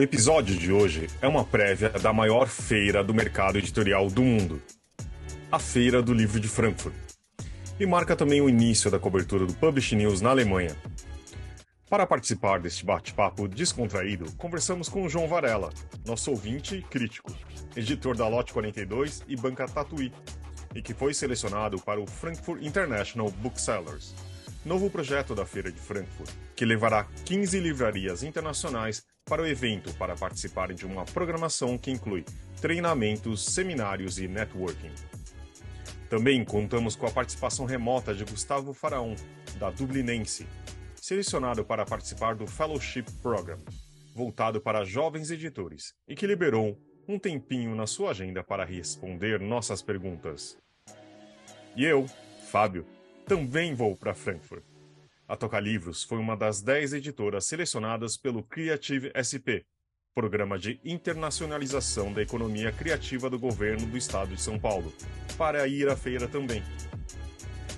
O episódio de hoje é uma prévia da maior feira do mercado editorial do mundo, a Feira do Livro de Frankfurt, e marca também o início da cobertura do Publish News na Alemanha. Para participar deste bate-papo descontraído, conversamos com João Varela, nosso ouvinte e crítico, editor da Lote 42 e Banca Tatuí, e que foi selecionado para o Frankfurt International Booksellers, novo projeto da Feira de Frankfurt, que levará 15 livrarias internacionais para o evento para participarem de uma programação que inclui treinamentos, seminários e networking. Também contamos com a participação remota de Gustavo Faraon, da Dublinense, selecionado para participar do Fellowship Program, voltado para jovens editores, e que liberou um tempinho na sua agenda para responder nossas perguntas. E eu, Fábio, também vou para Frankfurt. A Toca Livros foi uma das 10 editoras selecionadas pelo Creative SP, Programa de Internacionalização da Economia Criativa do Governo do Estado de São Paulo, para ir à feira também.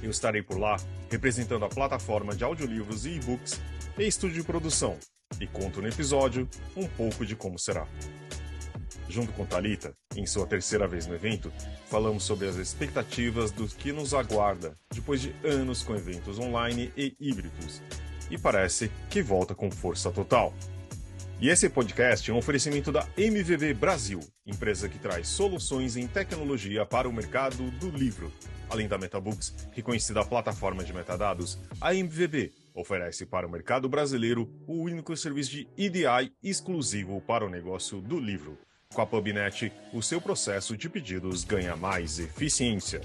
Eu estarei por lá representando a plataforma de audiolivros e e-books e estúdio de produção, e conto no episódio um pouco de como será. Junto com Talita, em sua terceira vez no evento, falamos sobre as expectativas do que nos aguarda depois de anos com eventos online e híbridos, e parece que volta com força total. E esse podcast é um oferecimento da MVB Brasil, empresa que traz soluções em tecnologia para o mercado do livro. Além da MetaBooks, reconhecida plataforma de metadados, a MVB oferece para o mercado brasileiro o único serviço de EDI exclusivo para o negócio do livro. Com a PubNet, o seu processo de pedidos ganha mais eficiência.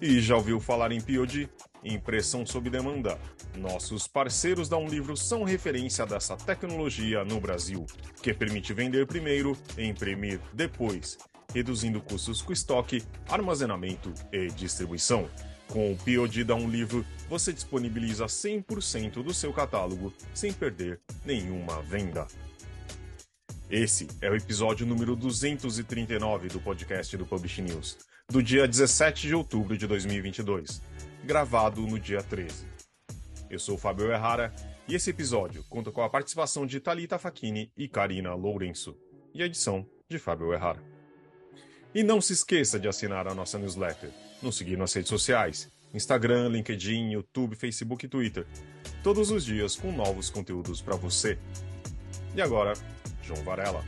E já ouviu falar em POD? Impressão sob demanda. Nossos parceiros da Um Livro são referência dessa tecnologia no Brasil, que permite vender primeiro e imprimir depois reduzindo custos com estoque, armazenamento e distribuição. Com o POD da Um Livro, você disponibiliza 100% do seu catálogo sem perder nenhuma venda. Esse é o episódio número 239 do podcast do Publish News, do dia 17 de outubro de 2022, gravado no dia 13. Eu sou o Fábio Errara e esse episódio conta com a participação de Talita Facchini e Karina Lourenço, e a edição de Fábio Errara. E não se esqueça de assinar a nossa newsletter, nos seguir nas redes sociais, Instagram, LinkedIn, YouTube, Facebook e Twitter. Todos os dias com novos conteúdos para você. E agora, João Varela.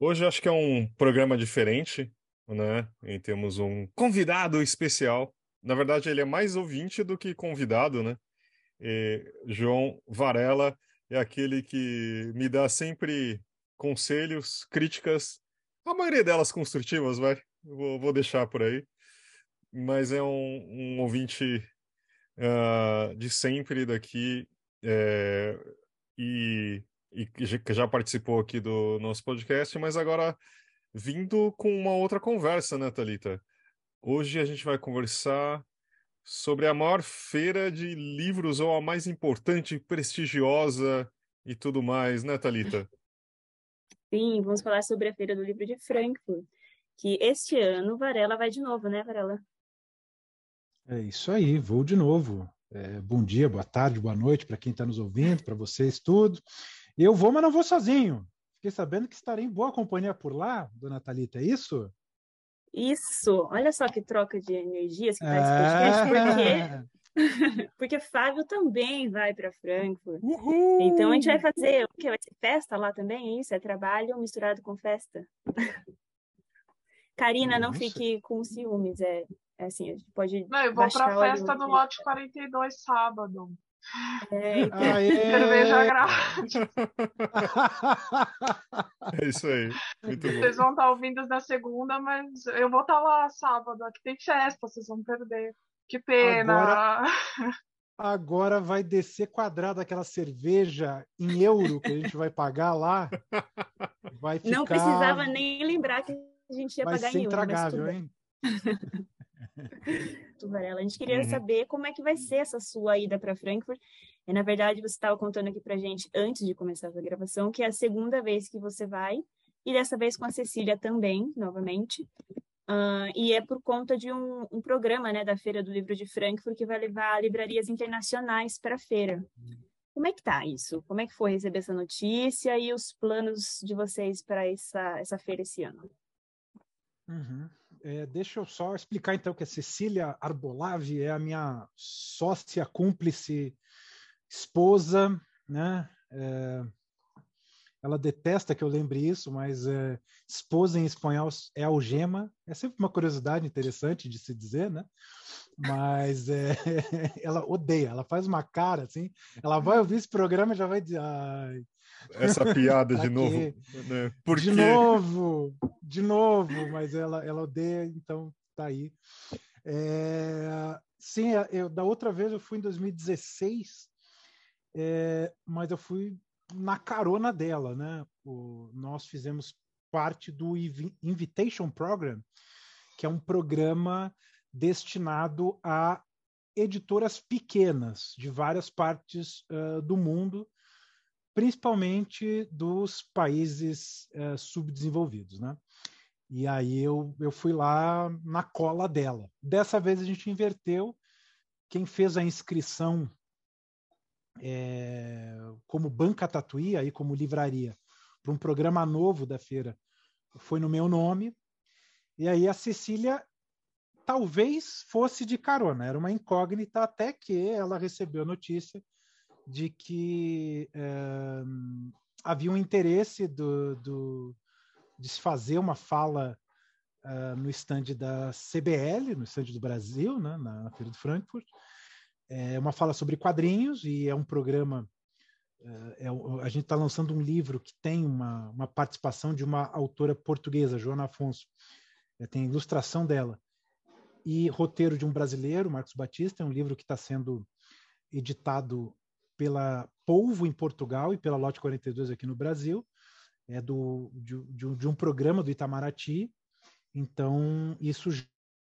Hoje acho que é um programa diferente, né? E temos um convidado especial. Na verdade, ele é mais ouvinte do que convidado, né? E João Varela é aquele que me dá sempre conselhos, críticas, a maioria delas construtivas, vai. Vou, vou deixar por aí. Mas é um, um ouvinte uh, de sempre daqui é, e, e que já participou aqui do nosso podcast, mas agora vindo com uma outra conversa, né, Thalita? Hoje a gente vai conversar sobre a maior feira de livros, ou a mais importante, prestigiosa e tudo mais, né, Thalita? Sim, vamos falar sobre a Feira do Livro de Frankfurt, que este ano Varela vai de novo, né, Varela? É isso aí, vou de novo. É, bom dia, boa tarde, boa noite para quem está nos ouvindo, para vocês tudo. Eu vou, mas não vou sozinho. Fiquei sabendo que estarei em boa companhia por lá, dona Thalita, é isso? Isso, olha só que troca de energias que faz esse podcast, porque Porque Fábio também vai para Frankfurt. Uhul! Então a gente vai fazer o que? Vai ser festa lá também? É isso? É trabalho misturado com festa. Karina, não fique com ciúmes. É, é assim, a gente pode. Não, eu vou para a festa do lote 42 sábado. É, então... Cerveja grátis. É isso aí. Muito vocês bom. vão estar ouvindo na segunda, mas eu vou estar lá sábado. Aqui tem festa, vocês vão perder. Que pena! Agora, agora vai descer quadrado aquela cerveja em euro que a gente vai pagar lá. Vai ficar... Não precisava nem lembrar que a gente ia vai pagar ser em euro. intragável, hein? Varela, a gente queria Uhum. saber como é que vai ser essa sua ida para Frankfurt. E, na verdade, você estava contando aqui para gente, antes de começar essa gravação, que é a segunda vez que você vai, e dessa vez com a Cecília também, novamente. Ah, e é por conta de um, um programa né, da Feira do Livro de Frankfurt que vai levar livrarias internacionais para a feira. Como é que tá isso? Como é que foi receber essa notícia e os planos de vocês para essa, essa feira esse ano? Uhum. É, deixa eu só explicar então que a Cecília Arbolave é a minha sócia, cúmplice, esposa, né? É, ela detesta que eu lembre isso, mas é, esposa em espanhol é algema. É sempre uma curiosidade interessante de se dizer, né? Mas é, ela odeia, ela faz uma cara assim. Ela vai ouvir esse programa e já vai dizer. Ai, Essa piada de novo. Né? Por de novo, de novo, mas ela, ela odeia, então tá aí. É, sim, eu, da outra vez eu fui em 2016, é, mas eu fui na carona dela, né? O, nós fizemos parte do Invitation Program, que é um programa destinado a editoras pequenas de várias partes uh, do mundo, principalmente dos países uh, subdesenvolvidos, né? E aí eu, eu fui lá na cola dela. Dessa vez a gente inverteu. Quem fez a inscrição é, como banca Tatuí, aí como livraria, para um programa novo da feira, foi no meu nome. E aí a Cecília talvez fosse de carona, era uma incógnita até que ela recebeu a notícia de que é, havia um interesse do, do, de se fazer uma fala uh, no estande da CBL, no estande do Brasil, né, na, Feira de Frankfurt, é uma fala sobre quadrinhos e é um programa. É, é, a gente está lançando um livro que tem uma, uma participação de uma autora portuguesa, Joana Afonso. É, tem ilustração dela. E roteiro de um brasileiro, Marcos Batista. É um livro que está sendo editado pela Polvo em Portugal e pela Lote 42 aqui no Brasil. É do, de, de, de um programa do Itamaraty. Então, isso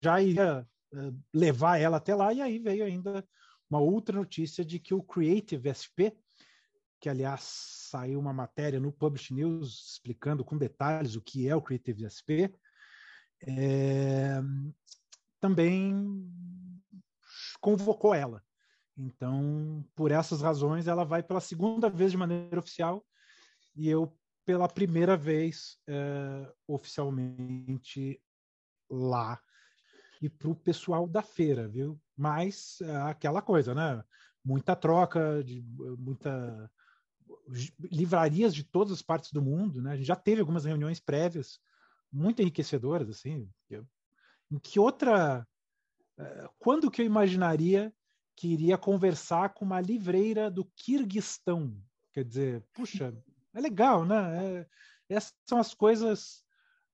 já ia eh, levar ela até lá, e aí veio ainda uma outra notícia de que o Creative SP, que aliás saiu uma matéria no Publish News explicando com detalhes o que é o Creative SP, é, também convocou ela. Então, por essas razões, ela vai pela segunda vez de maneira oficial e eu pela primeira vez é, oficialmente lá e para o pessoal da feira, viu? Mas é aquela coisa, né? Muita troca, de, muita livrarias de todas as partes do mundo, né? A gente já teve algumas reuniões prévias muito enriquecedoras, assim. Em que outra, é, quando que eu imaginaria que iria conversar com uma livreira do Kirguistão? Quer dizer, puxa, é legal, né? É, essas são as coisas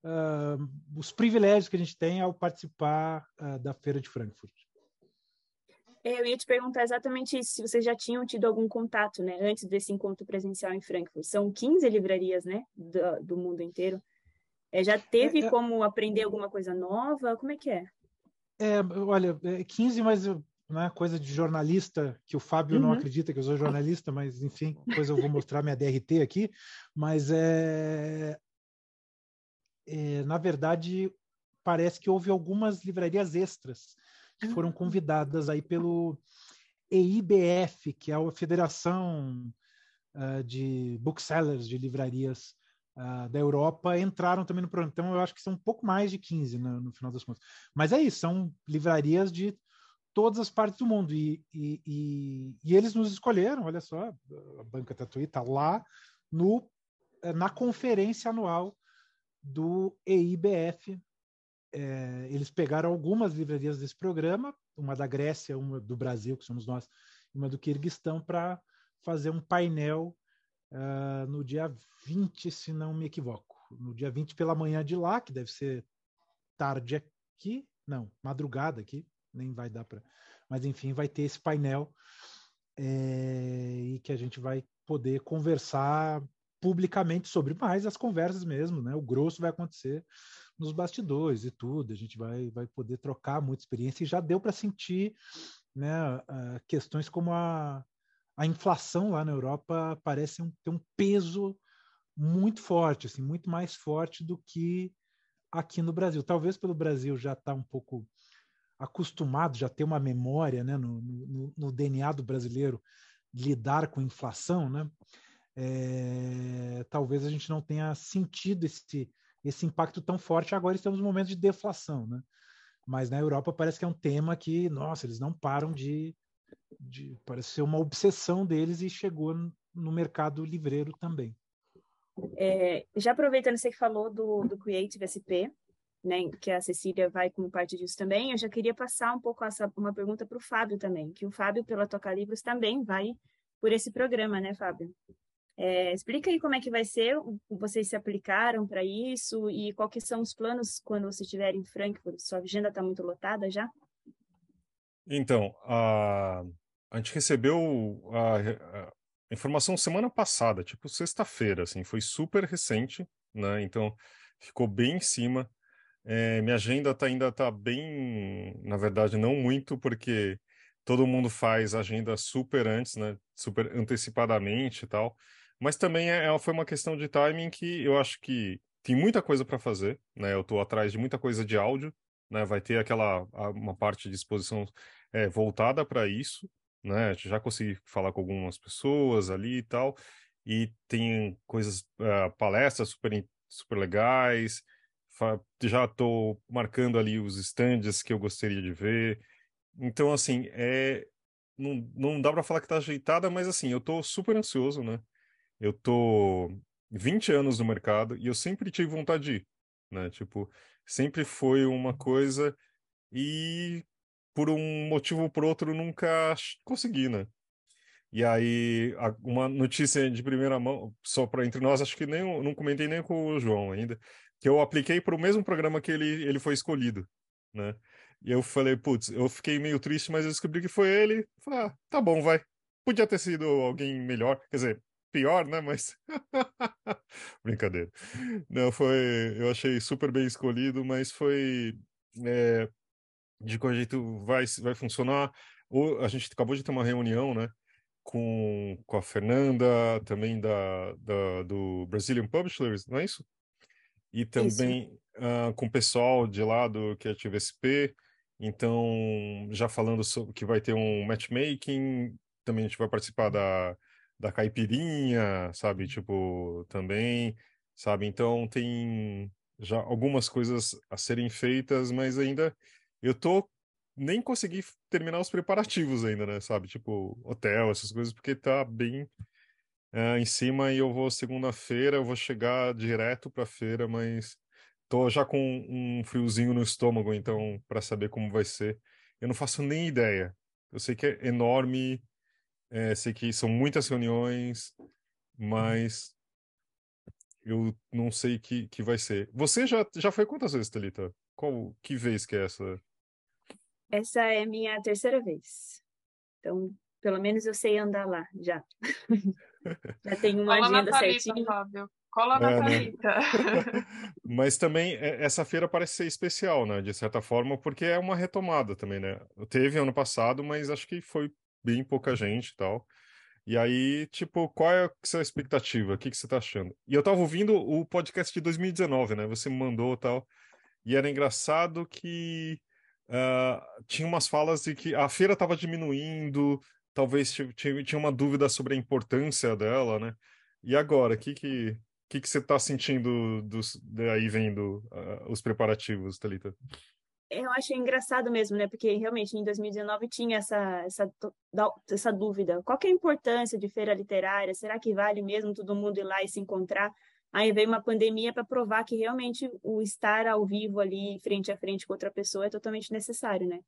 uh, os privilégios que a gente tem ao participar uh, da Feira de Frankfurt. É, eu ia te perguntar exatamente isso, se vocês já tinham tido algum contato, né, antes desse encontro presencial em Frankfurt. São 15 livrarias, né, do, do mundo inteiro. É, já teve é, é, como aprender alguma coisa nova? Como é que é? É, olha, 15, é mas né, coisa de jornalista, que o Fábio uhum. não acredita que eu sou jornalista, mas enfim, depois eu vou mostrar minha DRT aqui. Mas é, é, na verdade, parece que houve algumas livrarias extras que foram ah. convidadas aí pelo EIBF, que é a Federação uh, de Booksellers de Livrarias uh, da Europa, entraram também no programa. Então, eu acho que são um pouco mais de 15 no, no final das contas. Mas é isso, são livrarias de todas as partes do mundo. E, e, e, e eles nos escolheram, olha só, a Banca Tatuí está lá no, eh, na conferência anual do EIBF. É, eles pegaram algumas livrarias desse programa, uma da Grécia, uma do Brasil, que somos nós, uma do Quirguistão, para fazer um painel uh, no dia 20, se não me equivoco. No dia 20 pela manhã de lá, que deve ser tarde aqui, não, madrugada aqui, nem vai dar para. Mas enfim, vai ter esse painel é, e que a gente vai poder conversar publicamente sobre, mais as conversas mesmo, né? O grosso vai acontecer nos bastidores e tudo. A gente vai, vai poder trocar muita experiência e já deu para sentir, né? Questões como a, a inflação lá na Europa parece um, ter um peso muito forte, assim, muito mais forte do que aqui no Brasil. Talvez pelo Brasil já está um pouco acostumado, já ter uma memória, né, no, no, no DNA do brasileiro lidar com inflação, né? É, talvez a gente não tenha sentido esse, esse impacto tão forte. Agora estamos num momento de deflação, né? Mas na Europa parece que é um tema que, nossa, eles não param de, de parece ser uma obsessão deles e chegou no mercado livreiro também. É, já aproveitando você que falou do, do Creative SP, né, que a Cecília vai como parte disso também, eu já queria passar um pouco essa, uma pergunta para o Fábio também, que o Fábio, pela Toca Livros, também vai por esse programa, né, Fábio? É, explica aí como é que vai ser, vocês se aplicaram para isso e quais são os planos quando você estiver em Frankfurt? Sua agenda está muito lotada já? Então, a, a gente recebeu a, a informação semana passada, tipo sexta-feira, assim, foi super recente, né? Então, ficou bem em cima. É, minha agenda tá, ainda está bem, na verdade, não muito, porque todo mundo faz agenda super antes, né? Super antecipadamente e tal. Mas também é, é foi uma questão de timing que eu acho que tem muita coisa para fazer, né? Eu estou atrás de muita coisa de áudio, né? Vai ter aquela uma parte de exposição é, voltada para isso, né? Já consegui falar com algumas pessoas ali e tal, e tem coisas, uh, palestras super, super legais, já estou marcando ali os stands que eu gostaria de ver. Então, assim, é... não, não dá para falar que está ajeitada, mas assim, eu estou super ansioso, né? Eu tô 20 anos no mercado e eu sempre tive vontade de ir, né? Tipo, sempre foi uma coisa e por um motivo ou por outro nunca consegui, né? E aí, uma notícia de primeira mão, só para entre nós, acho que nem não comentei nem com o João ainda, que eu apliquei para o mesmo programa que ele, ele foi escolhido, né? E eu falei, putz, eu fiquei meio triste, mas eu descobri que foi ele. Falei, ah, tá bom, vai. Podia ter sido alguém melhor, quer dizer, pior, né? Mas brincadeira. Não foi, eu achei super bem escolhido, mas foi é, de qual jeito vai, vai funcionar. O, a gente acabou de ter uma reunião, né, com, com a Fernanda, também da, da, do Brazilian Publishers, não é isso? E também uh, com o pessoal de lá do Creative SP. Então, já falando sobre que vai ter um matchmaking, também a gente vai participar da, da caipirinha, sabe? Tipo, também, sabe? Então, tem já algumas coisas a serem feitas, mas ainda eu tô nem consegui terminar os preparativos ainda, né? Sabe? Tipo, hotel, essas coisas, porque tá bem é, em cima e eu vou segunda-feira, eu vou chegar direto pra feira, mas tô já com um friozinho no estômago, então, para saber como vai ser. Eu não faço nem ideia. Eu sei que é enorme, é, sei que são muitas reuniões, mas eu não sei que que vai ser. Você já, já foi quantas vezes, Thalita? Qual que vez que é essa? Essa é minha terceira vez. Então, pelo menos eu sei andar lá já. já tenho uma Cola agenda certinha. Fábio. Cola na é, né? Mas também é, essa feira parece ser especial, né? De certa forma, porque é uma retomada também, né? Teve ano passado, mas acho que foi bem pouca gente e tal. E aí, tipo, qual é a sua expectativa? O que, que você tá achando? E eu tava ouvindo o podcast de 2019, né? Você me mandou e tal. E era engraçado que uh, tinha umas falas de que a feira estava diminuindo, talvez tinha, uma dúvida sobre a importância dela, né? E agora, o que, que, que, que você está sentindo dos, daí vendo uh, os preparativos, Thalita? eu acho engraçado mesmo, né? Porque realmente em 2019 tinha essa, essa, essa dúvida. Qual é a importância de feira literária? Será que vale mesmo todo mundo ir lá e se encontrar? Aí veio uma pandemia para provar que realmente o estar ao vivo ali, frente a frente com outra pessoa, é totalmente necessário, né?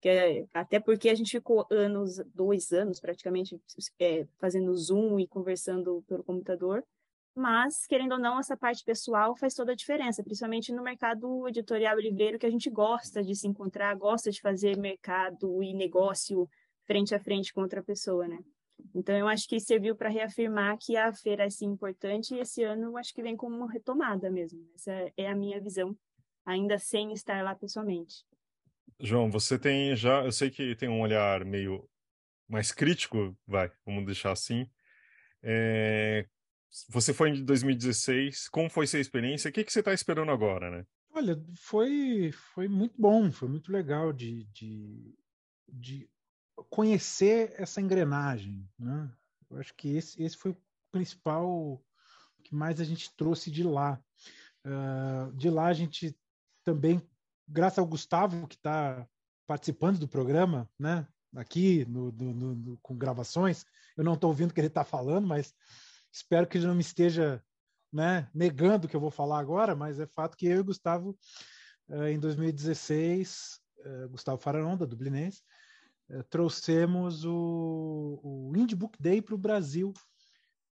Que é, até porque a gente ficou anos, dois anos praticamente, é, fazendo Zoom e conversando pelo computador mas, querendo ou não, essa parte pessoal faz toda a diferença, principalmente no mercado editorial e livreiro, que a gente gosta de se encontrar, gosta de fazer mercado e negócio frente a frente com outra pessoa, né? Então, eu acho que serviu para reafirmar que a feira é importante e esse ano eu acho que vem como uma retomada mesmo. Essa é a minha visão, ainda sem estar lá pessoalmente. João, você tem já, eu sei que tem um olhar meio mais crítico, vai, vamos deixar assim. É, você foi em 2016, como foi sua experiência? O que, que você está esperando agora, né? Olha, foi, foi muito bom, foi muito legal de, de, de conhecer essa engrenagem. Né? Eu acho que esse, esse foi o principal que mais a gente trouxe de lá. Uh, de lá a gente também, graças ao Gustavo, que está participando do programa, né? aqui no, no, no, com gravações, eu não estou ouvindo o que ele está falando, mas espero que ele não me esteja né, negando o que eu vou falar agora, mas é fato que eu e o Gustavo, uh, em 2016, uh, Gustavo Fararon, da Dublinense, uh, trouxemos o, o Indie Book Day para o Brasil,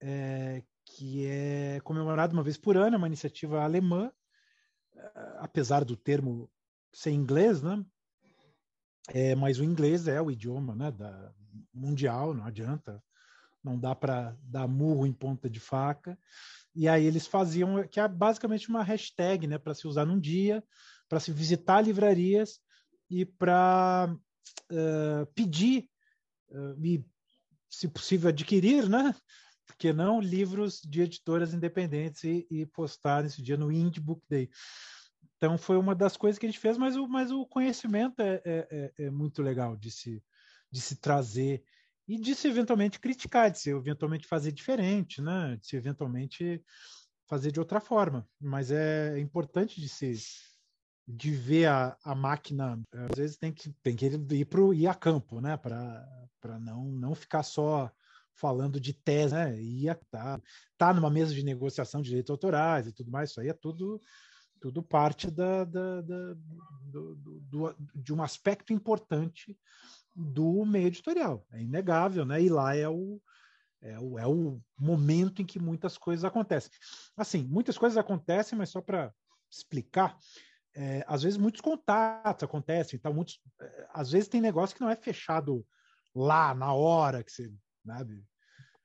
é, que é comemorado uma vez por ano, é uma iniciativa alemã, apesar do termo ser inglês, né? É, mas o inglês é o idioma né, da, mundial, não adianta, não dá para dar murro em ponta de faca. E aí eles faziam, que é basicamente uma hashtag né, para se usar num dia, para se visitar livrarias e para uh, pedir uh, e, se possível, adquirir, né? Porque não livros de editoras independentes e, e postar nesse dia no Indie Book Day. Então foi uma das coisas que a gente fez, mas o, mas o conhecimento é, é, é, é muito legal de se, de se trazer e de se eventualmente criticar, de se eventualmente fazer diferente, né? de se eventualmente fazer de outra forma. Mas é importante de se de ver a, a máquina, às vezes tem que, tem que ir, pro, ir a campo, né? para não, não ficar só falando de tese, né? Ia tá, tá numa mesa de negociação de direitos autorais e tudo mais, isso aí é tudo tudo parte da, da, da do, do, de um aspecto importante do meio editorial. É inegável, né? E lá é o, é o, é o momento em que muitas coisas acontecem. Assim, muitas coisas acontecem, mas só para explicar, é, às vezes muitos contatos acontecem, então muitos, é, às vezes tem negócio que não é fechado lá na hora que você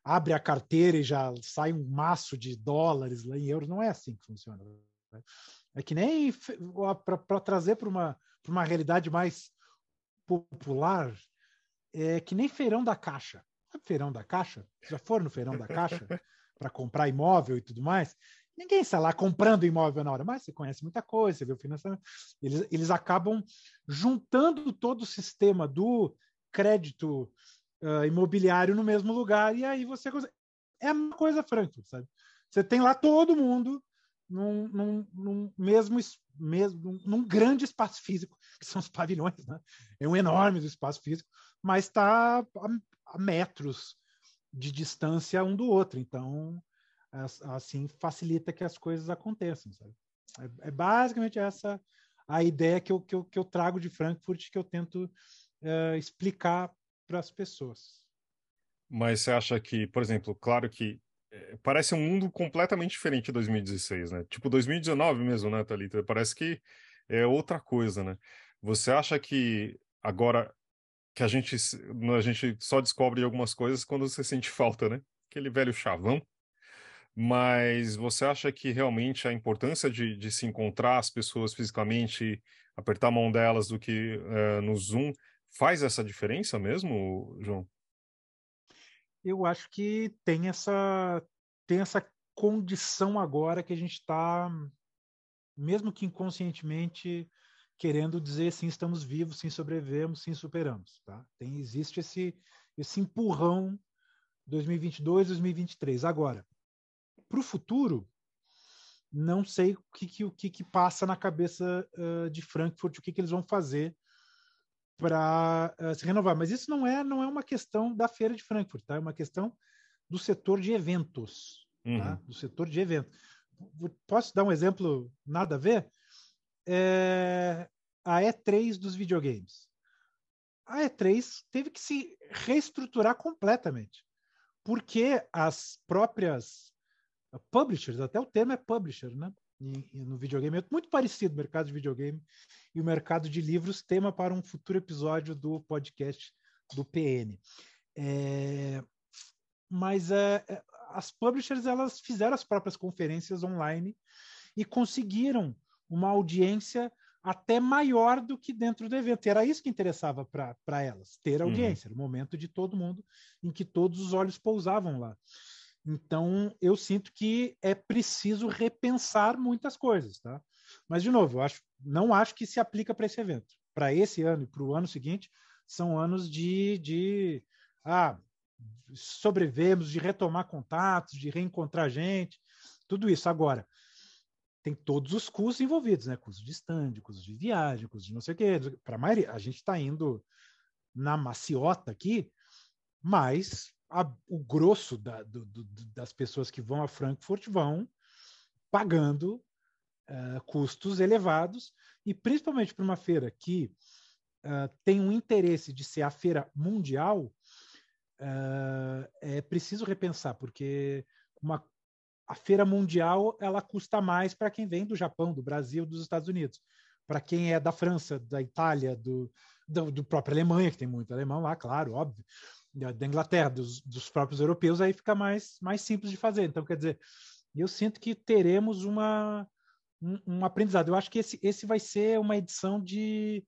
abre a carteira e já sai um maço de dólares lá em euros, não é assim que funciona. Né? É que nem para trazer para uma, uma realidade mais popular, é que nem feirão da caixa. Sabe feirão da caixa? Já foram no feirão da caixa para comprar imóvel e tudo mais? Ninguém está lá comprando imóvel na hora, mas você conhece muita coisa, você vê o financiamento. Eles, eles acabam juntando todo o sistema do crédito uh, imobiliário no mesmo lugar, e aí você. É uma coisa franca, sabe? Você tem lá todo mundo num, num, num mesmo, mesmo num grande espaço físico, que são os pavilhões, né? É um enorme espaço físico, mas está a, a, metros de distância um do outro. Então, assim facilita que as coisas aconteçam. Sabe? É, é basicamente essa a ideia que eu, que eu, que eu trago de Frankfurt que eu tento uh, explicar para as pessoas. Mas você acha que, por exemplo, claro que é, parece um mundo completamente diferente de 2016, né? Tipo 2019 mesmo, né, Thalita? Parece que é outra coisa, né? Você acha que agora que a gente, a gente só descobre algumas coisas quando você sente falta, né? Aquele velho chavão. Mas você acha que realmente a importância de, de se encontrar as pessoas fisicamente, apertar a mão delas do que uh, no Zoom, faz essa diferença mesmo, João? Eu acho que tem essa tem essa condição agora que a gente está, mesmo que inconscientemente, querendo dizer sim, estamos vivos, sim, sobrevivemos, sim, superamos. Tá? Tem, existe esse, esse empurrão 2022, 2023. Agora, para o futuro, não sei o que, que, o que, que passa na cabeça uh, de Frankfurt, o que, que eles vão fazer para uh, eh, se renovar. Mas isso não é, não é uma questão da feira de Frankfurt, tá? É uma questão do setor de eventos, tá? uhum. tá? Do setor de eventos. Posso dar um exemplo nada a ver? É a E3 dos videogames. A E3 teve que se reestruturar completamente, porque as próprias publishers, até o termo é publisher, né? No videogame. É muito parecido o mercado de videogame e o mercado de livros, tema para um futuro episódio do podcast do PN. É, mas é, é, as publishers elas fizeram as próprias conferências online e conseguiram uma audiência até maior do que dentro do evento. Era isso que interessava para elas, ter uhum. audiência. Uhum. Era o momento de todo mundo em que todos os olhos pousavam lá. Então, eu sinto que é preciso repensar muitas coisas, tá? Mas, de novo, eu acho, não acho que se aplica para esse evento. Para esse ano e para o ano seguinte, são anos de, de ah, sobrevivemos, de retomar contatos, de reencontrar gente, tudo isso. Agora, tem todos os custos envolvidos, né? Custo de stand, custo de viagem, custo de não sei o quê. Para a maioria, a gente está indo na maciota aqui, mas a, o grosso da, do, do, das pessoas que vão a Frankfurt vão pagando uh, custos elevados, e principalmente para uma feira que uh, tem um interesse de ser a feira mundial, uh, é preciso repensar, porque uma, a feira mundial ela custa mais para quem vem do Japão, do Brasil, dos Estados Unidos. Para quem é da França, da Itália, do, do, do próprio Alemanha, que tem muito alemão lá, claro, óbvio, da Inglaterra, dos, dos próprios europeus, aí fica mais, mais simples de fazer. Então, quer dizer, eu sinto que teremos uma, um, um aprendizado. Eu acho que esse, esse vai ser uma edição de,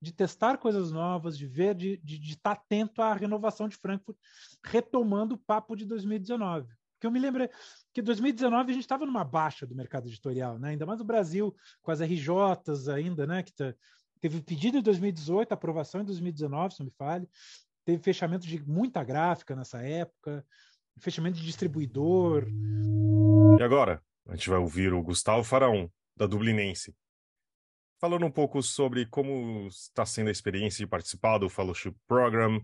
de testar coisas novas, de ver, de, de, de estar atento à renovação de Frankfurt, retomando o papo de 2019. Porque eu me lembro que 2019 a gente estava numa baixa do mercado editorial, né? ainda mais no Brasil, com as RJs ainda, né? que tá, teve pedido em 2018, aprovação em 2019, se não me fale, teve fechamento de muita gráfica nessa época, fechamento de distribuidor. E agora, a gente vai ouvir o Gustavo Faraon, da Dublinense, falando um pouco sobre como está sendo a experiência de participar do Fellowship Program,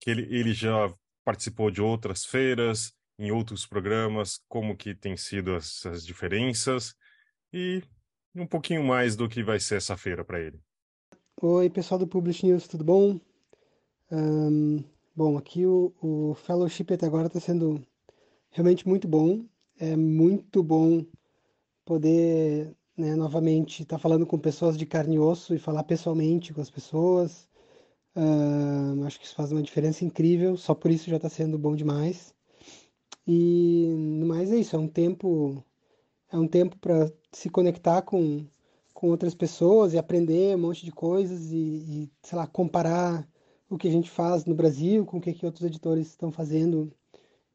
que ele, ele já participou de outras feiras, em outros programas, como que tem sido essas diferenças e um pouquinho mais do que vai ser essa feira para ele. Oi, pessoal do Publish News, tudo bom? Um, bom, aqui o, o Fellowship até agora está sendo realmente muito bom. É muito bom poder né, novamente estar tá falando com pessoas de carne e osso e falar pessoalmente com as pessoas. Acho que isso faz uma diferença incrível, só por isso já está sendo bom demais. E no mais é isso, é um tempo é um tempo para se conectar com, com outras pessoas e aprender um monte de coisas e, e sei lá, comparar o que a gente faz no Brasil com o que, que outros editores estão fazendo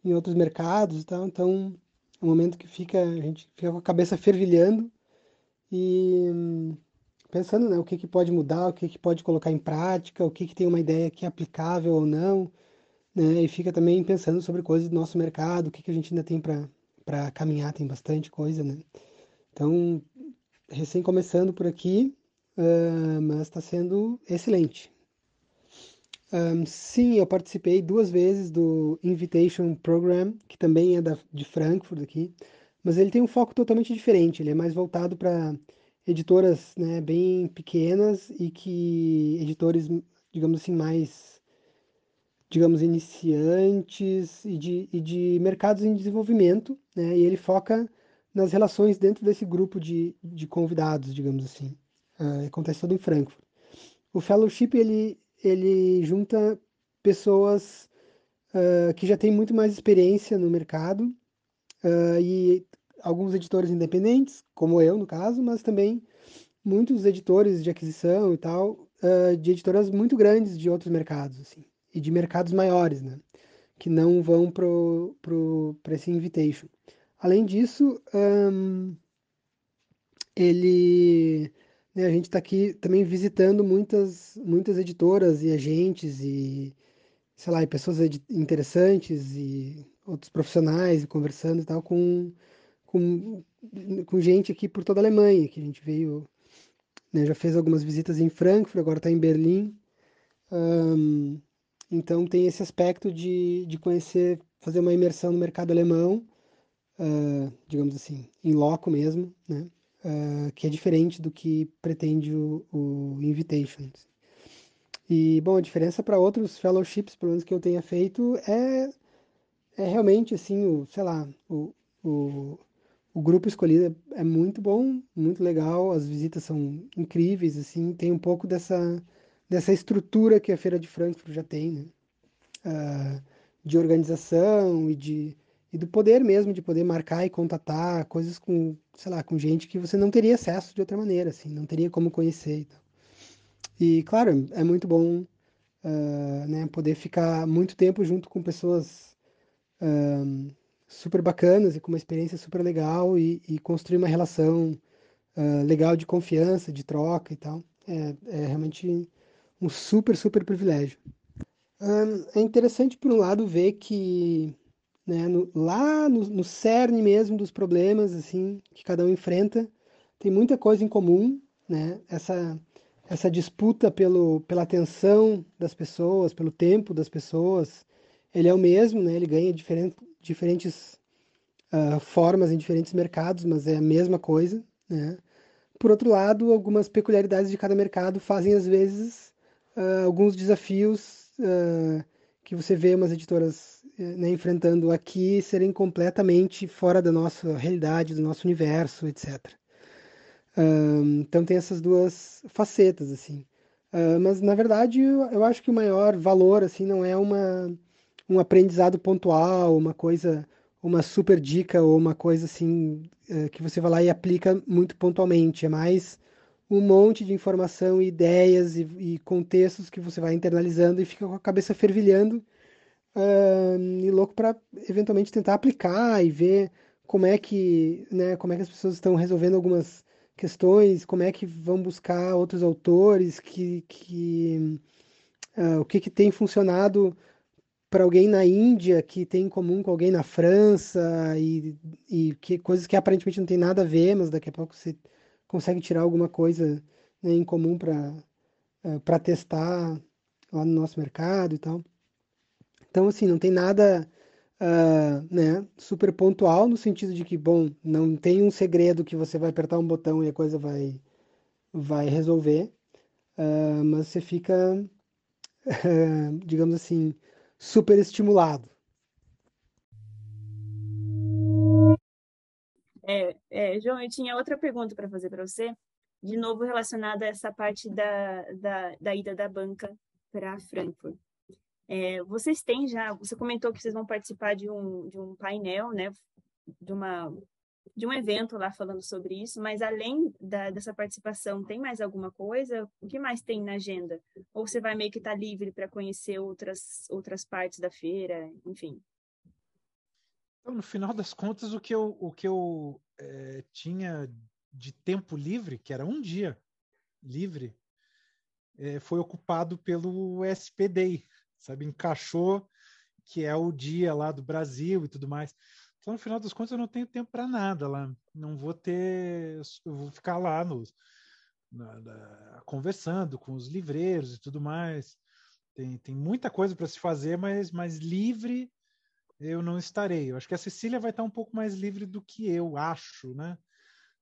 em outros mercados e tal. Então, é um momento que fica, a gente fica com a cabeça fervilhando e pensando né, o que, que pode mudar, o que, que pode colocar em prática, o que, que tem uma ideia que é aplicável ou não, né, e fica também pensando sobre coisas do nosso mercado, o que, que a gente ainda tem para caminhar, tem bastante coisa, né? Então, recém começando por aqui, uh, mas está sendo excelente. Um, sim, eu participei duas vezes do Invitation Program, que também é da, de Frankfurt aqui, mas ele tem um foco totalmente diferente. Ele é mais voltado para editoras né, bem pequenas e que editores, digamos assim, mais, digamos, iniciantes e de, e de mercados em desenvolvimento. Né, e ele foca nas relações dentro desse grupo de, de convidados, digamos assim. Uh, acontece todo em Frankfurt. O fellowship ele ele junta pessoas uh, que já têm muito mais experiência no mercado uh, e alguns editores independentes, como eu no caso, mas também muitos editores de aquisição e tal, uh, de editoras muito grandes de outros mercados, assim, e de mercados maiores, né, que não vão para pro, pro, esse invitation. Além disso, um, ele né, a gente está aqui também visitando muitas, muitas editoras e agentes e, sei lá, e pessoas interessantes e outros profissionais e conversando e tal com, com, com gente aqui por toda a Alemanha, que a gente veio, né, já fez algumas visitas em Frankfurt, agora está em Berlim. Então tem esse aspecto de, de conhecer, fazer uma imersão no mercado alemão, uh, digamos assim, em loco mesmo, né? Uh, que é diferente do que pretende o, o Invitation. E, bom, a diferença para outros fellowships, pelo menos que eu tenha feito, é, é realmente, assim, o, sei lá, o, o, o grupo escolhido é muito bom, muito legal, as visitas são incríveis, assim, tem um pouco dessa, dessa estrutura que a Feira de Frankfurt já tem, né? Uh, de organização e de e do poder mesmo de poder marcar e contatar coisas com, sei lá, com gente que você não teria acesso de outra maneira, assim, não teria como conhecer. Então. E, claro, é muito bom uh, né, poder ficar muito tempo junto com pessoas uh, super bacanas e com uma experiência super legal e, e construir uma relação uh, legal de confiança, de troca e tal. É, é realmente um super, super privilégio. é interessante, por um lado, ver que né, no, lá no, no cerne mesmo dos problemas assim que cada um enfrenta, tem muita coisa em comum, né? Essa essa disputa pelo, pela atenção das pessoas, pelo tempo das pessoas, ele é o mesmo, né? Ele ganha diferente, diferentes uh, formas em diferentes mercados, mas é a mesma coisa, né? Por outro lado, algumas peculiaridades de cada mercado fazem às vezes uh, alguns desafios uh, que você vê umas editoras né, enfrentando aqui serem completamente fora da nossa realidade, do nosso universo, etc. Uh, então tem essas duas facetas assim. Uh, mas na verdade eu, eu, acho que o maior valor assim não é uma um aprendizado pontual, uma coisa, uma super dica ou uma coisa assim uh, que você vai lá e aplica muito pontualmente. É mais um monte de informação, ideias e, e contextos que você vai internalizando e fica com a cabeça fervilhando e louco para eventualmente tentar aplicar e ver como é que, né, como é que as pessoas estão resolvendo algumas questões, como é que vão buscar outros autores, que, que uh, o que, que tem funcionado para alguém na Índia que tem em comum com alguém na França e, e que coisas que aparentemente não tem nada a ver, mas daqui a pouco você consegue tirar alguma coisa né, em comum para para testar lá no nosso mercado e tal. Então assim não tem nada uh, né, super pontual, no sentido de que, bom, não tem um segredo que você vai apertar um botão e a coisa vai, vai resolver, uh, mas você fica, uh, digamos assim, super estimulado. É, é, João, eu tinha outra pergunta para fazer para você, de novo relacionada a essa parte da, da, da ida da banca para Frankfurt. É, vocês têm já, você comentou que vocês vão participar de um, de um painel, né, de, uma, de um evento lá falando sobre isso, mas além da, dessa participação, tem mais alguma coisa? O que mais tem na agenda? Ou você vai meio que estar tá livre para conhecer outras, outras partes da feira, enfim? Então, no final das contas, o que eu, o que eu é, tinha de tempo livre, que era um dia livre, é, foi ocupado pelo SPD, sabe? Encaixou que é o dia lá do Brasil e tudo mais. Então, no final das contas, eu não tenho tempo para nada lá. Não vou ter. Eu vou ficar lá nos, na, na, conversando com os livreiros e tudo mais. Tem, tem muita coisa para se fazer, mas, mas livre eu não estarei. Eu acho que a Cecília vai estar um pouco mais livre do que eu, acho, né?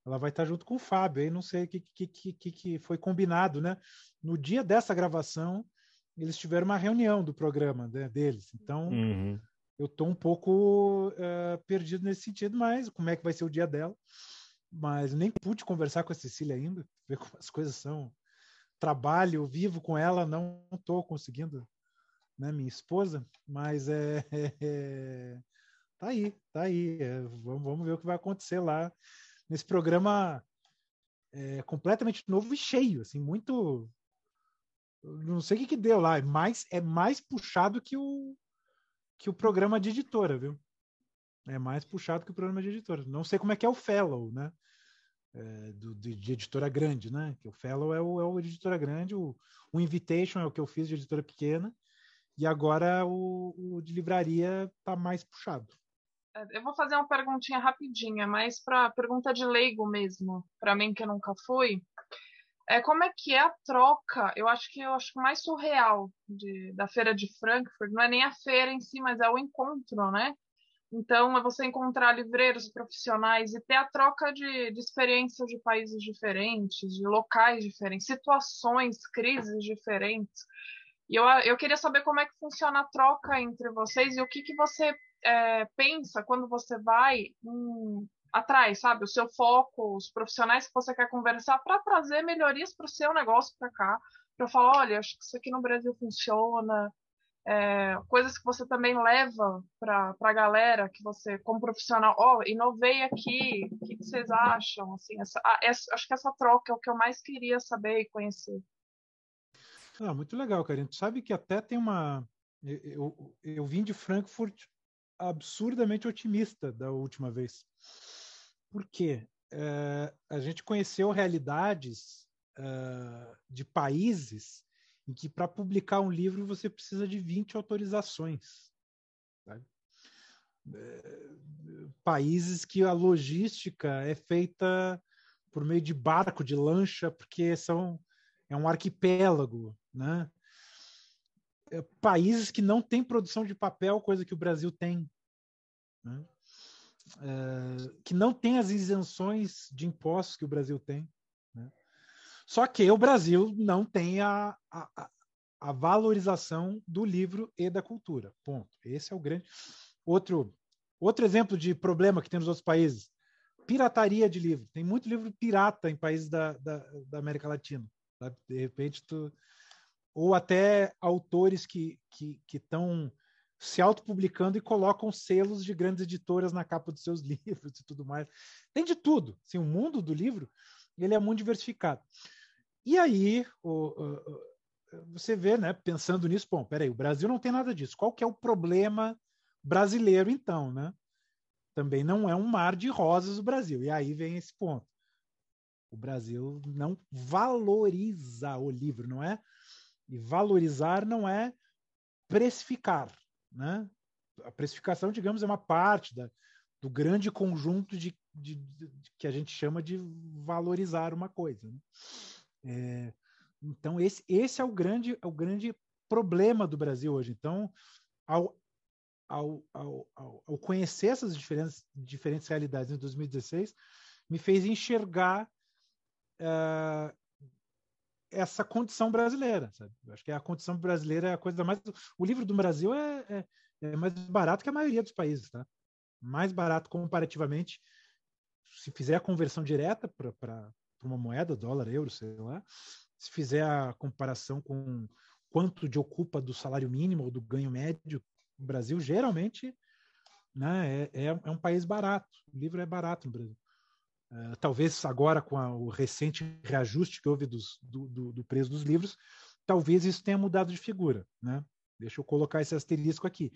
Ela vai estar junto com o Fábio. Aí não sei o que, que, que, que foi combinado, né? No dia dessa gravação, eles tiveram uma reunião do programa né, deles. Então, uhum. eu estou um pouco uh, perdido nesse sentido, mas como é que vai ser o dia dela? Mas nem pude conversar com a Cecília ainda, ver como as coisas são. Trabalho, vivo com ela, não estou conseguindo, né, minha esposa, mas é, é, tá aí, tá aí. É, vamos, vamos ver o que vai acontecer lá nesse programa é, completamente novo e cheio, assim, muito não sei o que, que deu lá, é mais, é mais puxado que o, que o programa de editora, viu? É mais puxado que o programa de editora. Não sei como é que é o Fellow, né? É, do, de, de, editora grande, né? Que o Fellow é o, é o editora grande, o, o Invitation é o que eu fiz de editora pequena, e agora o, o de livraria tá mais puxado. É, eu vou fazer uma perguntinha rapidinha, mas para pergunta de leigo mesmo, para mim que nunca fui é como é que é a troca? Eu acho que eu acho mais surreal de, da feira de Frankfurt não é nem a feira em si, mas é o encontro, né? Então, é você encontrar livreiros profissionais e ter a troca de, de experiências de países diferentes, de locais diferentes, situações, crises diferentes. E eu, eu queria saber como é que funciona a troca entre vocês e o que, que você é, pensa quando você vai em, atrás, sabe? O seu foco, os profissionais que você quer conversar para trazer melhorias para o seu negócio para cá, para falar, olha, acho que isso aqui no Brasil funciona, é, coisas que você também leva para a galera que você, como profissional, ó, oh, inovei aqui, o que, que, vocês acham? Assim, essa, essa, acho que essa troca é o que eu mais queria saber e conhecer. Ah, muito legal, Karine. Tu sabe que até tem uma. Eu, eu, eu vim de Frankfurt absurdamente otimista da última vez. Por quê? Uh, a gente conheceu realidades uh, de países em que para publicar um livro você precisa de 20 autorizações. Sabe? É, países que a logística é feita por meio de barco, de lancha, porque são é um arquipélago, né? É, países que não têm produção de papel, coisa que o Brasil tem, né? é, que não tem as isenções de impostos que o Brasil tem. Né? Só que o Brasil não tem a, a, a valorização do livro e da cultura. Ponto. Esse é o grande. Outro, outro exemplo de problema que tem nos outros países: pirataria de livro. Tem muito livro pirata em países da, da, da América Latina. De repente, tu. Ou até autores que estão que, se autopublicando e colocam selos de grandes editoras na capa dos seus livros e tudo mais. Tem de tudo. Assim, o mundo do livro ele é muito diversificado. E aí, o, o, você vê, né, pensando nisso, bom, peraí, o Brasil não tem nada disso. Qual que é o problema brasileiro, então, né? Também não é um mar de rosas o Brasil. E aí vem esse ponto. O Brasil não valoriza o livro, não é? E valorizar não é precificar, né? A precificação, digamos, é uma parte da, do grande conjunto de, de, de, que a gente chama de valorizar uma coisa. Né? É, então, esse, esse é, o grande, é o grande problema do Brasil hoje. Então, ao, ao, ao, ao conhecer essas diferentes, diferentes realidades em 2016, me fez enxergar uh, essa condição brasileira. Sabe? Eu acho que a condição brasileira é a coisa mais. O livro do Brasil é, é, é mais barato que a maioria dos países, tá? Mais barato comparativamente. Se fizer a conversão direta para uma moeda, dólar, euro, sei lá, se fizer a comparação com quanto de ocupa do salário mínimo ou do ganho médio, o Brasil geralmente né, é, é, é um país barato. O livro é barato no Brasil. Uh, talvez agora com a, o recente reajuste que houve dos, do, do, do, preço dos livros, talvez isso tenha mudado de figura. Né? Deixa eu colocar esse asterisco aqui.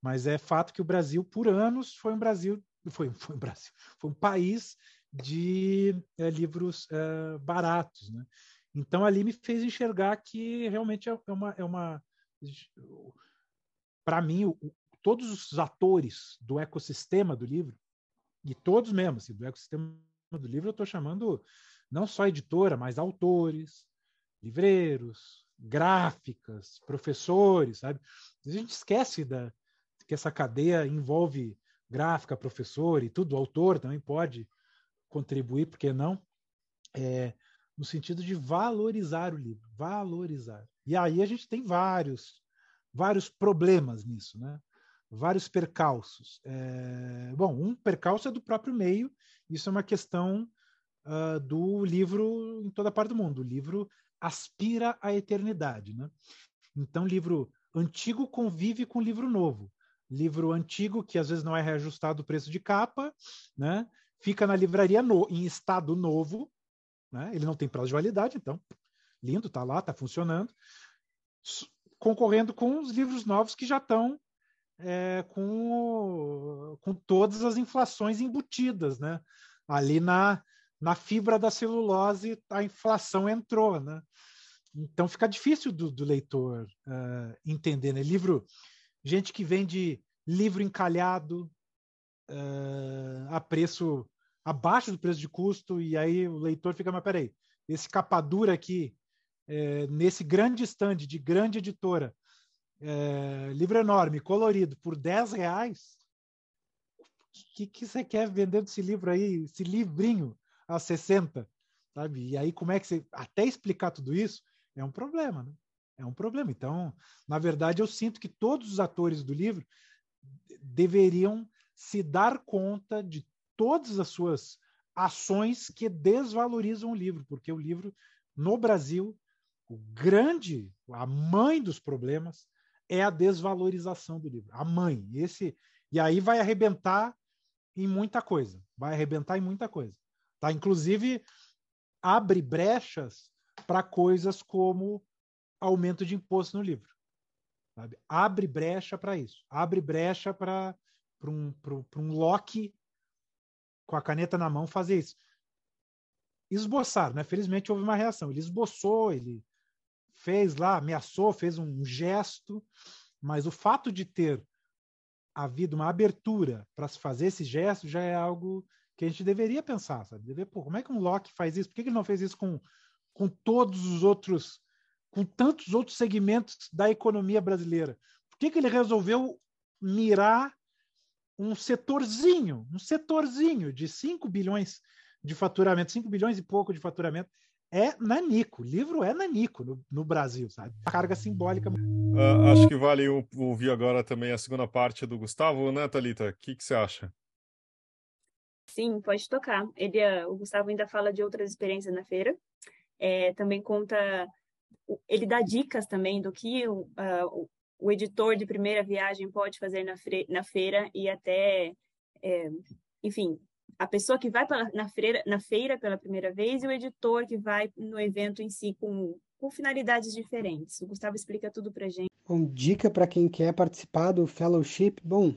Mas é fato que o Brasil, por anos, foi um Brasil, foi, foi um Brasil, foi um país de é, livros é, baratos. Né? Então ali me fez enxergar que realmente é uma, é uma para mim, o, todos os atores do ecossistema do livro e todos mesmo, assim, do ecossistema do livro, eu estou chamando não só editora, mas autores, livreiros, gráficas, professores, sabe? A gente esquece da, que essa cadeia envolve gráfica, professor e tudo, o autor também pode contribuir, porque não? É, no sentido de valorizar o livro, valorizar. E aí a gente tem vários, vários problemas nisso, né? Vários percalços. É, bom, um percalço é do próprio meio, isso é uma questão uh, do livro em toda parte do mundo. O livro aspira à eternidade. Né? Então, livro antigo convive com livro novo. Livro antigo, que às vezes não é reajustado o preço de capa, né? fica na livraria no, em estado novo, né? ele não tem prazo de validade, então, lindo, está lá, está funcionando, concorrendo com os livros novos que já estão é, com, com todas as inflações embutidas, né? Ali na, na fibra da celulose a inflação entrou, né? Então fica difícil do, do leitor uh, entender, né? Livro, gente que vende livro encalhado uh, a preço abaixo do preço de custo e aí o leitor fica, mas peraí, esse capa dura aqui, é, nesse grande stand de grande editora, é, livro enorme, colorido, por 10 reais, o que, que você quer vendendo esse livro aí, esse livrinho a 60? Sabe? E aí, como é que você. Até explicar tudo isso é um problema, né? É um problema. Então, na verdade, eu sinto que todos os atores do livro deveriam se dar conta de todas as suas ações que desvalorizam o livro, porque o livro, no Brasil, o grande, a mãe dos problemas é a desvalorização do livro. A mãe. Esse e aí vai arrebentar em muita coisa. Vai arrebentar em muita coisa. Tá? Inclusive abre brechas para coisas como aumento de imposto no livro. Sabe? Abre brecha para isso. Abre brecha para um, um Loki com a caneta na mão fazer isso. Esboçar, né? Felizmente houve uma reação. Ele esboçou, ele fez lá, ameaçou, fez um gesto, mas o fato de ter havido uma abertura para se fazer esse gesto já é algo que a gente deveria pensar, sabe? Dever, pô, como é que um Locke faz isso? Por que ele não fez isso com, com todos os outros, com tantos outros segmentos da economia brasileira? Por que, que ele resolveu mirar um setorzinho, um setorzinho de 5 bilhões de faturamento, 5 bilhões e pouco de faturamento, é nanico. O livro é nanico no, no Brasil, sabe? A carga simbólica. Uh, acho que vale ouvir agora também a segunda parte do Gustavo, né, Thalita? O que, que você acha? Sim, pode tocar. Ele, uh, o Gustavo ainda fala de outras experiências na feira. É, também conta, ele dá dicas também do que uh, o, o editor de primeira viagem pode fazer na, na feira e até, é, enfim, a pessoa que vai pra, na, feira, na feira pela primeira vez e o editor que vai no evento em si com, com finalidades diferentes. O Gustavo explica tudo para gente. Bom, dica para quem quer participar do fellowship, bom,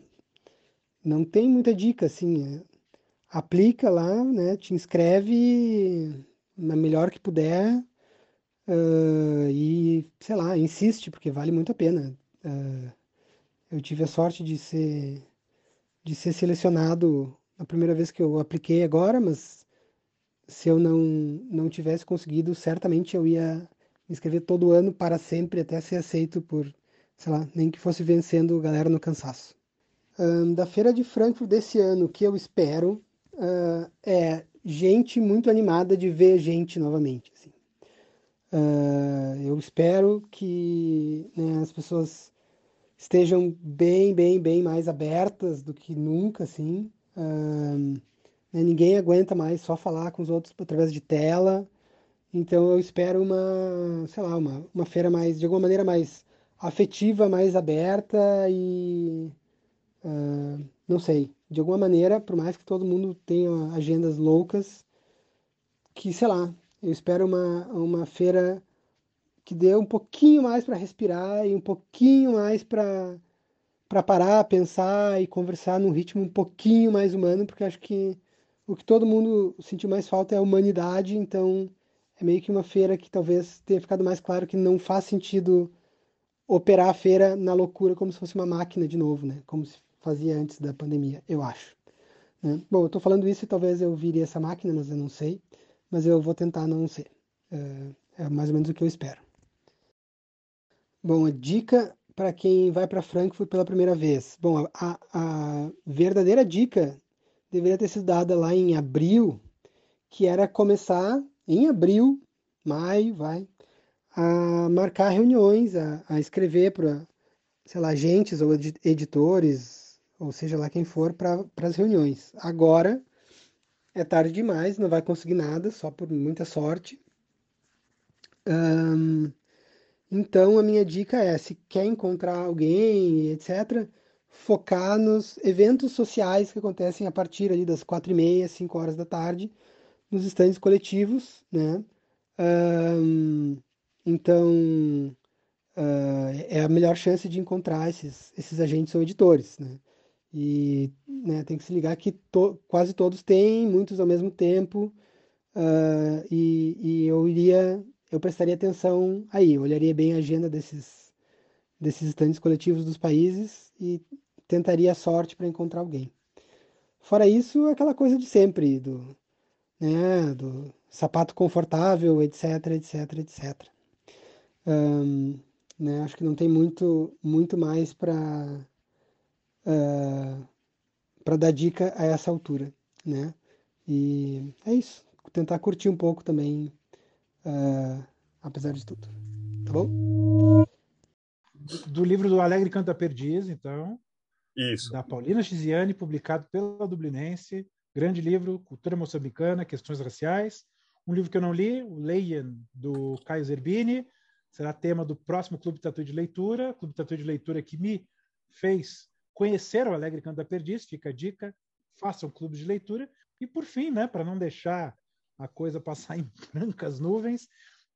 não tem muita dica assim. É, aplica lá, né? Te inscreve na melhor que puder uh, e sei lá, insiste porque vale muito a pena. Uh, eu tive a sorte de ser de ser selecionado a primeira vez que eu apliquei agora, mas se eu não, não tivesse conseguido, certamente eu ia me inscrever todo ano para sempre até ser aceito por, sei lá, nem que fosse vencendo galera no cansaço. Um, da Feira de Frankfurt desse ano, o que eu espero uh, é gente muito animada de ver gente novamente. Assim. Uh, eu espero que né, as pessoas estejam bem, bem, bem mais abertas do que nunca, assim, né, ninguém aguenta mais só falar com os outros através de tela. Então eu espero uma, sei lá, uma, uma feira mais, de alguma maneira mais afetiva, mais aberta e uh, não sei, de alguma maneira, por mais que todo mundo tenha agendas loucas, que sei lá, eu espero uma, uma feira que dê um pouquinho mais para respirar e um pouquinho mais para para parar, pensar e conversar num ritmo um pouquinho mais humano, porque acho que o que todo mundo sentiu mais falta é a humanidade, então é meio que uma feira que talvez tenha ficado mais claro que não faz sentido operar a feira na loucura como se fosse uma máquina de novo, né? Como se fazia antes da pandemia, eu acho. Né? Bom, eu estou falando isso e talvez eu vire essa máquina, mas eu não sei. Mas eu vou tentar não ser. É, é mais ou menos o que eu espero. Bom, a dica para quem vai para Frankfurt pela primeira vez? Bom, a, a, verdadeira dica deveria ter sido dada lá em abril, que era começar em abril, maio, vai, a marcar reuniões, a, a escrever para, sei lá, agentes ou editores, ou seja lá quem for, para as reuniões. Agora é tarde demais, não vai conseguir nada, só por muita sorte. Um, então, a minha dica é: se quer encontrar alguém, etc., focar nos eventos sociais que acontecem a partir ali das quatro e meia, cinco horas da tarde, nos estandes coletivos, né? Um, então, uh, é a melhor chance de encontrar esses, esses agentes ou editores, né? E né, tem que se ligar que to, quase todos têm, muitos ao mesmo tempo, uh, e, e eu iria eu prestaria atenção aí, olharia bem a agenda desses, desses estandes coletivos dos países e tentaria a sorte para encontrar alguém. Fora isso, aquela coisa de sempre, do, né, do sapato confortável, etc, etc, etc. Né, acho que não tem muito, muito mais para uh, para dar dica a essa altura, né? E é isso. Tentar curtir um pouco também uh, apesar de tudo. Tá bom? Do livro do Alegre Canta Perdiz, então. Isso. Da Paulina Chiziane, publicado pela Dublinense. Grande livro, Cultura Moçambicana, Questões Raciais. Um livro que eu não li, o Leyen, do Caio Zerbini. Será tema do próximo Clube Tatu de Leitura. Clube Tatu de Leitura que me fez conhecer o Alegre Canta Perdiz. Fica a dica, façam um clube de leitura. E por fim, né, para não deixar a coisa passar em brancas nuvens.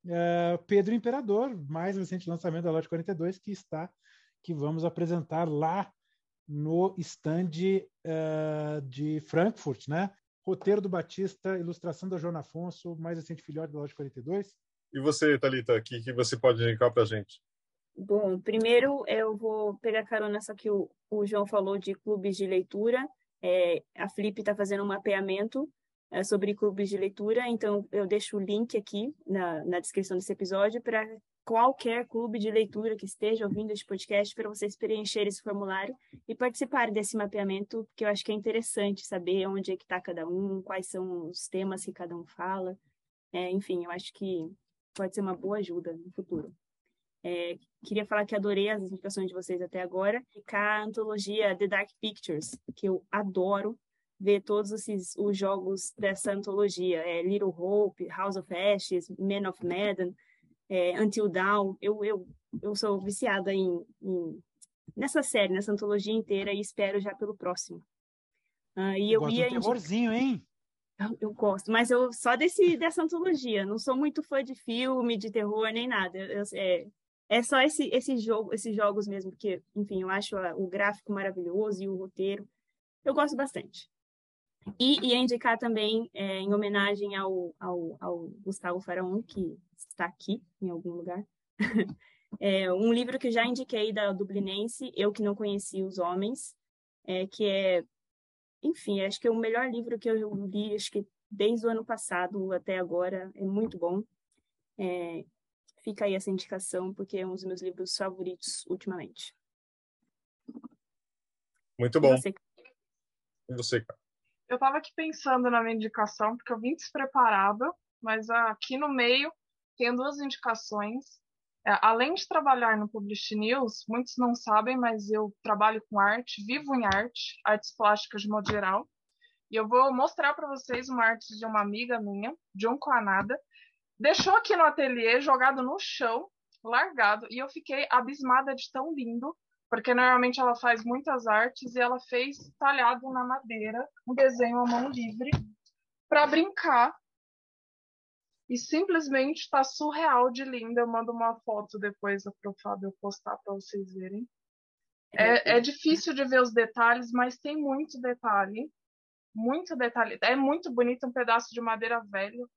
Uh, Pedro Imperador, mais recente lançamento da Lote 42, que está, que vamos apresentar lá no stand uh, de Frankfurt, né? Roteiro do Batista, ilustração da Joana Afonso, mais recente filhote da Lote 42. E você, Thalita, o que, que você pode indicar para a gente? Bom, primeiro eu vou pegar carona só que o, o João falou de clubes de leitura. É, a Flip está fazendo um mapeamento é, sobre clubes de leitura, então eu deixo o link aqui na, na descrição desse episódio para qualquer clube de leitura que esteja ouvindo este podcast para vocês preencherem esse formulário e participarem desse mapeamento, porque eu acho que é interessante saber onde é que está cada um, quais são os temas que cada um fala. É, enfim, eu acho que pode ser uma boa ajuda no futuro. É, queria falar que adorei as indicações de vocês até agora. E a antologia The Dark Pictures, que eu adoro ver todos esses, os jogos dessa antologia. É Little Hope, House of Ashes, Men of Medan, é, Until Dawn. Eu, eu, eu sou viciada em, em, nessa série, nessa antologia inteira e espero já pelo próximo. Uh, e eu Gosto ia terrorzinho, hein? Eu, eu, gosto, mas eu só desse dessa antologia. Não sou muito fã de filme, de terror nem nada. Eu, é, é só esse, esse jogo, esses jogos mesmo, porque, enfim, eu acho o gráfico maravilhoso e o roteiro. Eu gosto bastante. E ia indicar também, é, em homenagem ao, ao, ao, Gustavo Faraon, que está aqui em algum lugar, é, um livro que já indiquei da Dublinense, Eu Que Não Conheci os Homens, é, que é, enfim, acho que é o melhor livro que eu li, acho que desde o ano passado até agora, é muito bom. É, Fica aí essa indicação, porque é um dos meus livros favoritos ultimamente. Muito bom. E você, e você cara? Eu estava aqui pensando na minha indicação, porque eu vim despreparada, mas aqui no meio tem duas indicações. É, além de trabalhar no Publish News, muitos não sabem, mas eu trabalho com arte, vivo em arte, artes plásticas de modo geral. E eu vou mostrar para vocês uma arte de uma amiga minha, John Coanada, Deixou aqui no ateliê, jogado no chão, largado, e eu fiquei abismada de tão lindo, porque normalmente ela faz muitas artes e ela fez talhado na madeira, um desenho à mão livre, para brincar. E simplesmente está surreal de linda. Eu mando uma foto depois para o Fábio postar para vocês verem. É, é difícil de ver os detalhes, mas tem muito detalhe. Muito detalhe. É muito bonito um pedaço de madeira velho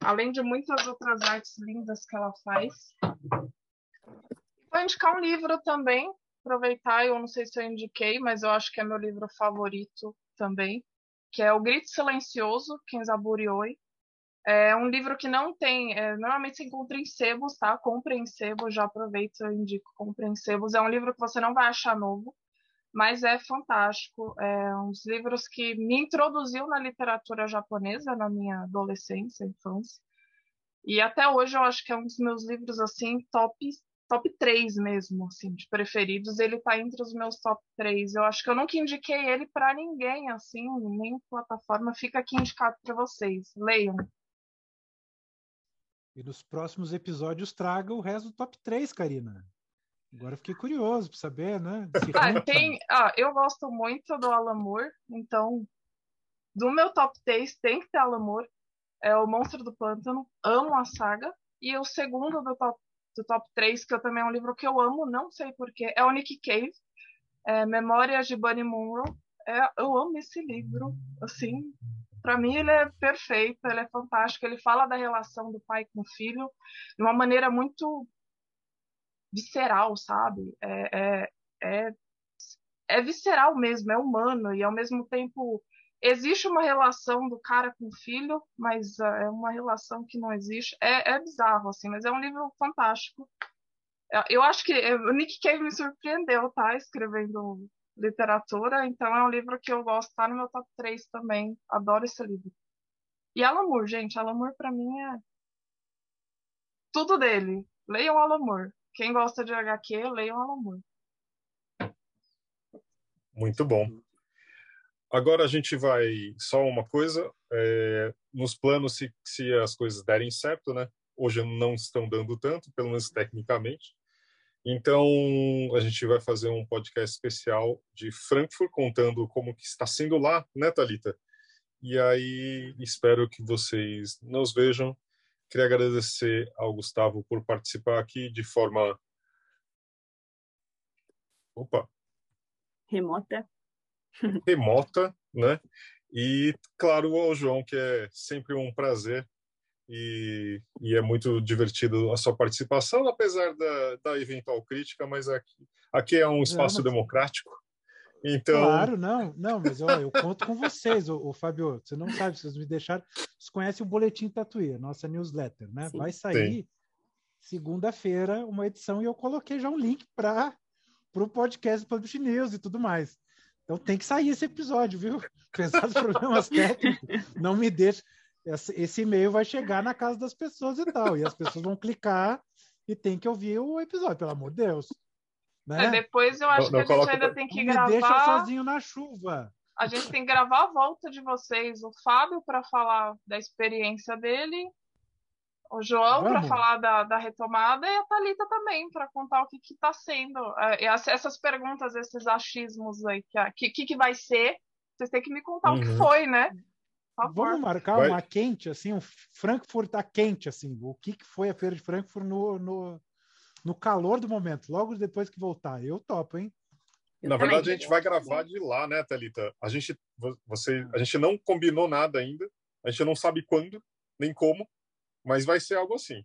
além de muitas outras artes lindas que ela faz. Vou indicar um livro também, aproveitar, eu não sei se eu indiquei, mas eu acho que é meu livro favorito também, que é O Grito Silencioso, Kenzaburi Oi. É um livro que não tem, é, normalmente se encontra em sebos, tá? Compre em sebo, já aproveito e indico, compre em sebos. É um livro que você não vai achar novo, mas é fantástico. É um dos livros que me introduziu na literatura japonesa na minha adolescência, infância. E até hoje eu acho que é um dos meus livros assim top top 3 mesmo, assim, de preferidos. Ele está entre os meus top 3. Eu acho que eu nunca indiquei ele para ninguém assim, nem plataforma. Fica aqui indicado para vocês. Leiam. E nos próximos episódios traga o resto do top 3, Karina. Agora fiquei curioso para saber, né? Ah, tem, ah, eu gosto muito do Alan Moore, então do meu top 3 tem que ter Alan Moore. É o Monstro do Pântano, amo a saga. E o segundo do top, do top 3, que eu também é um livro que eu amo, não sei porquê, é o Nick Cave, é Memórias de Bunny Monroe. É, eu amo esse livro, assim, para mim ele é perfeito, ele é fantástico, ele fala da relação do pai com o filho de uma maneira muito visceral, sabe? É, é, é, é visceral mesmo, é humano e ao mesmo tempo existe uma relação do cara com o filho, mas uh, é uma relação que não existe. É, é bizarro, assim, mas é um livro fantástico. Eu acho que é, o Nick Cave me surpreendeu, tá? Escrevendo literatura, então é um livro que eu gosto, tá no meu top 3 também. Adoro esse livro. E Alan Moore, gente, Alan Moore pra mim é tudo dele. Leiam Alan Moore. Quem gosta de HQ, leiam Alan Moore. Muito bom. Agora a gente vai só uma coisa, é, nos planos se, se as coisas derem certo, né? Hoje não estão dando tanto, pelo menos tecnicamente. Então a gente vai fazer um podcast especial de Frankfurt contando como que está sendo lá, né, Talita? E aí espero que vocês nos vejam Queria agradecer ao Gustavo por participar aqui de forma. Opa! Remota. Remota, né? E, claro, ao João, que é sempre um prazer e, e, é muito divertido a sua participação, apesar da, da eventual crítica, mas aqui, aqui é um espaço não, democrático. Então... Claro, não, não, mas ó, eu conto com vocês, o, Fábio. Você não sabe, vocês me deixaram. Vocês conhecem o Boletim Tatuí, a nossa newsletter, né? Sim. Vai sair segunda-feira uma edição e eu coloquei já um link para o podcast do Publish News e tudo mais. Então tem que sair esse episódio, viu? Apesar dos problemas técnicos, não me deixe. Esse e-mail vai chegar na casa das pessoas e tal. E as pessoas vão clicar e tem que ouvir o episódio, pelo amor de Deus. Né? É, depois eu acho não, que a gente ainda tem que não gravar. Me deixa sozinho na chuva. A gente tem que gravar a volta de vocês, o Fábio para falar da experiência dele, o João para falar da, da, retomada e a Talita também para contar o que está sendo. É, essas perguntas, esses achismos aí, que, que, que vai ser, vocês têm que me contar uhum. o que uhum. foi, né? Vamos marcar Vai. uma quente, assim, um Frankfurt tá quente, assim. O que, que foi a feira de Frankfurt no, no, no calor do momento, logo depois que voltar? Eu topo, hein? Na verdade, a gente vai gravar de lá, né, Thalita? A gente, você, a gente não combinou nada ainda, a gente não sabe quando, nem como, mas vai ser algo assim.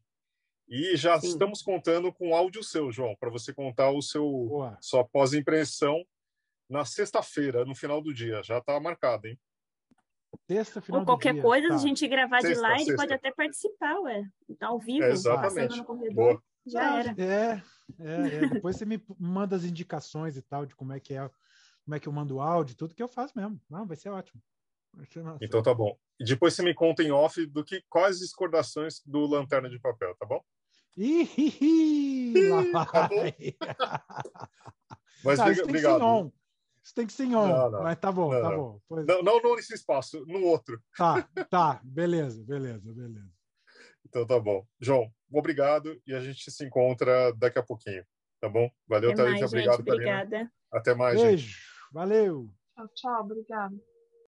E já Sim. estamos contando com áudio seu, João, para você contar o seu Boa. sua pós-impressão na sexta-feira, no final do dia. Já está marcado, hein? Terça, final Ou qualquer dia. coisa, tá. a gente gravar sexta, de lá, ele pode até participar, ué. Ao vivo, é, exatamente. no corredor. Já era. É, é, é, depois você me manda as indicações e tal de como é que é, como é que eu mando o áudio, tudo que eu faço mesmo. Não, vai ser ótimo. Então tá bom. E depois você me conta em off do que quais as discordações do Lanterna de Papel, tá bom? Ih, tá bom? Mas tá, obrigado. Isso tem que ser em on. Não, não. Mas tá bom, não, tá bom. Pois... Não, não, não nesse espaço, no outro. Tá, tá. Beleza, beleza, beleza. Então tá bom. João, obrigado e a gente se encontra daqui a pouquinho. Tá bom? Valeu, Thalita. Obrigado, Obrigada. Até mais, Beijo. Gente. Valeu. Tchau, tchau. Obrigado.